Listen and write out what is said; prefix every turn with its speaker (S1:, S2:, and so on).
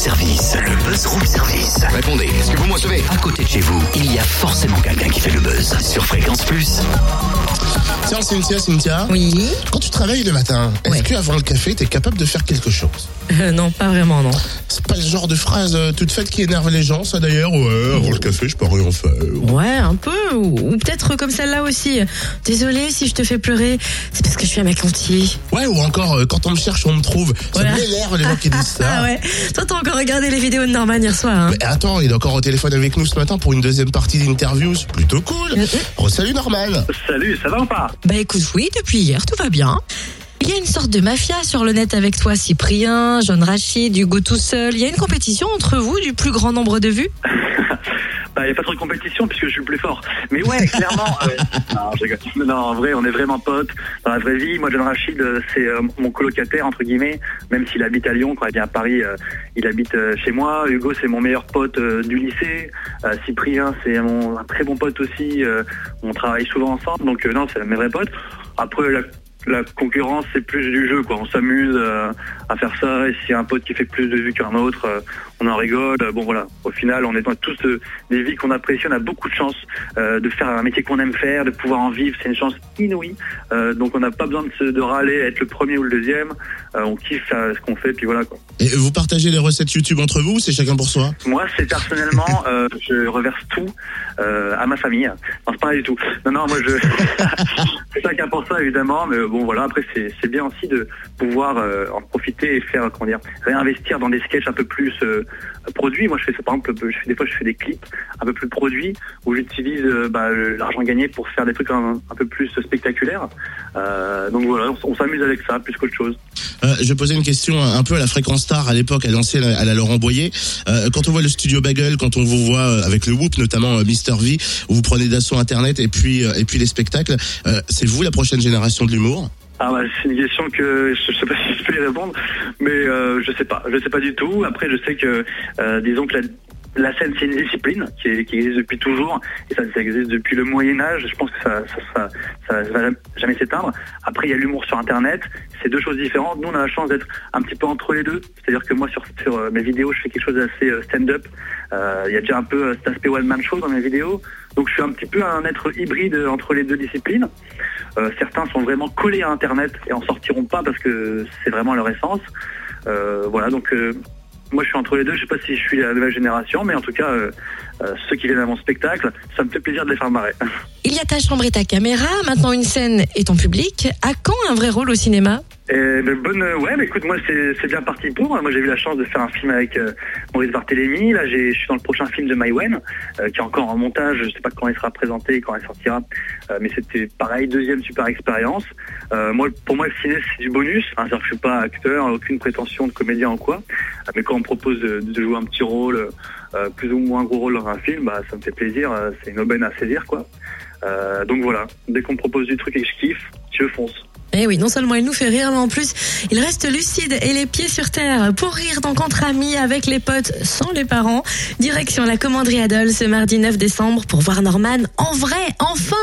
S1: service, le buzz room service.
S2: Répondez, est-ce que vous me recevez?
S1: À côté de chez vous, il y a forcément quelqu'un qui fait le buzz. Sur Fréquence Plus.
S3: Tiens, Cynthia, Cynthia.
S4: Oui.
S3: Quand tu travailles le matin, est-ce
S4: Ouais.
S3: qu'avant le café, t'es capable de faire quelque chose
S4: Euh, non, pas vraiment, non.
S3: C'est pas le genre de phrase euh, toute faite qui énerve les gens, ça d'ailleurs Ouais, avant le café, je peux rien faire.
S4: Ouais, un peu. Ou, ou peut-être comme celle-là aussi. Désolé si je te fais pleurer. C'est parce que je suis à ma conti.
S3: Ouais, ou encore, euh, quand on me cherche, on me trouve. Ça
S4: Voilà.
S3: m'énerve les gens qui disent ça.
S4: Ah ouais. Toi, t'as encore regardé les vidéos de Norman hier soir. Hein.
S3: Mais attends, il est encore au téléphone avec nous ce matin pour une deuxième partie d'interview. C'est plutôt cool. Oh, salut Norman.
S5: Salut, ça va ou pas?
S4: Bah écoute, oui, depuis hier, tout va bien. Il y a une sorte de mafia sur le net avec toi, Cyprien, John Rachid, Hugo tout seul. Il y a une compétition entre vous du plus grand nombre de vues
S5: Bah, y a pas trop de compétition puisque je suis le plus fort. Mais ouais, clairement. euh, non, je rigole. non, en vrai, on est vraiment potes. Dans la vraie vie, moi, John Rachid, euh, c'est euh, mon colocataire entre guillemets. Même s'il habite à Lyon, quand il vient à Paris, euh, il habite chez moi. Hugo, c'est mon meilleur pote du lycée. Cyprien, c'est mon un très bon pote aussi. On travaille souvent ensemble, donc non, c'est mes vrais potes. Après, la la concurrence c'est plus du jeu quoi on s'amuse euh, à faire ça et s'il y a un pote qui fait plus de vues qu'un autre euh, on en rigole Euh, bon voilà au final on est tous euh, des vies qu'on apprécie on a beaucoup de chance de faire un métier qu'on aime faire de pouvoir en vivre c'est une chance inouïe donc on n'a pas besoin de, se, de râler être le premier ou le deuxième on kiffe ce qu'on fait puis voilà quoi
S3: Et vous partagez les recettes YouTube entre vous ou c'est chacun pour soi?
S5: Moi, c'est personnellement, je reverse tout à ma famille. Non, c'est pas du tout. Non, non, moi, je chacun pour ça, évidemment. Mais bon, voilà. Après, c'est bien aussi de pouvoir euh, en profiter et faire, comment dire, réinvestir dans des sketchs un peu plus euh, produits. Moi, je fais ça, par exemple, des fois, je fais des clips un peu plus produits où j'utilise euh, bah, l'argent gagné pour faire des trucs un, peu plus spectaculaires. Donc voilà, on, on s'amuse avec ça plus qu'autre chose.
S3: Euh, Je posais une question un peu à la fréquence star à l'époque, à l'ancienne, à la Laurent Boyer. Euh, quand on voit le studio Bagel, quand on vous voit euh, avec le Whoop, notamment euh, Mister V, où vous prenez d'assaut Internet et puis euh, et puis les spectacles, c'est vous la prochaine génération de l'humour?
S5: Ah bah, c'est une question que je sais pas si je peux y répondre, mais euh, je sais pas, je sais pas du tout. Après, je sais que, euh, disons que la, la scène c'est une discipline qui, existe depuis toujours et ça, existe depuis le Moyen Âge. Je pense que ça, ça, ça, va jamais s'éteindre. Après, il y a l'humour sur Internet, c'est deux choses différentes. Nous, on a la chance d'être un petit peu entre les deux, c'est-à-dire que moi, sur, euh, mes vidéos, je fais quelque chose d'assez euh, stand-up. Euh, Il y a déjà un peu cet aspect one-man show dans mes vidéos, donc je suis un petit peu un être hybride entre les deux disciplines. Certains sont vraiment collés à Internet et en sortiront pas parce que c'est vraiment leur essence. Euh, voilà, donc moi je suis entre les deux. Je sais pas si je suis la nouvelle génération, mais en tout cas, euh, euh, ceux qui viennent à mon spectacle, ça me fait plaisir de les faire marrer.
S4: Il y a ta chambre et ta caméra, maintenant une scène et ton public. À quand un vrai rôle au cinéma?
S5: Bonne, ouais, bah, écoute, moi c'est bien parti pour. Moi j'ai eu la chance de faire un film avec euh, Maurice Barthélémy. Là, je suis dans le prochain film de Maïwen, euh, qui est encore en montage. Je sais pas quand il sera présenté, quand il sortira, Euh, mais c'était pareil, deuxième super expérience. Euh, moi, pour moi, le ciné c'est du bonus. Hein, je suis pas acteur, aucune prétention de comédien en quoi. Euh, mais quand on me propose de, de jouer un petit rôle, euh, plus ou moins gros rôle dans un film, bah ça me fait plaisir. c'est une aubaine à saisir, quoi. Donc voilà, dès qu'on me propose du truc et que je kiffe, je fonce.
S4: Eh oui, non seulement il nous fait rire, mais en plus, il reste lucide et les pieds sur terre pour rire dans Contre Amis avec les potes sans les parents. Direction la commanderie Adol ce mardi 9 décembre pour voir Norman en vrai, enfin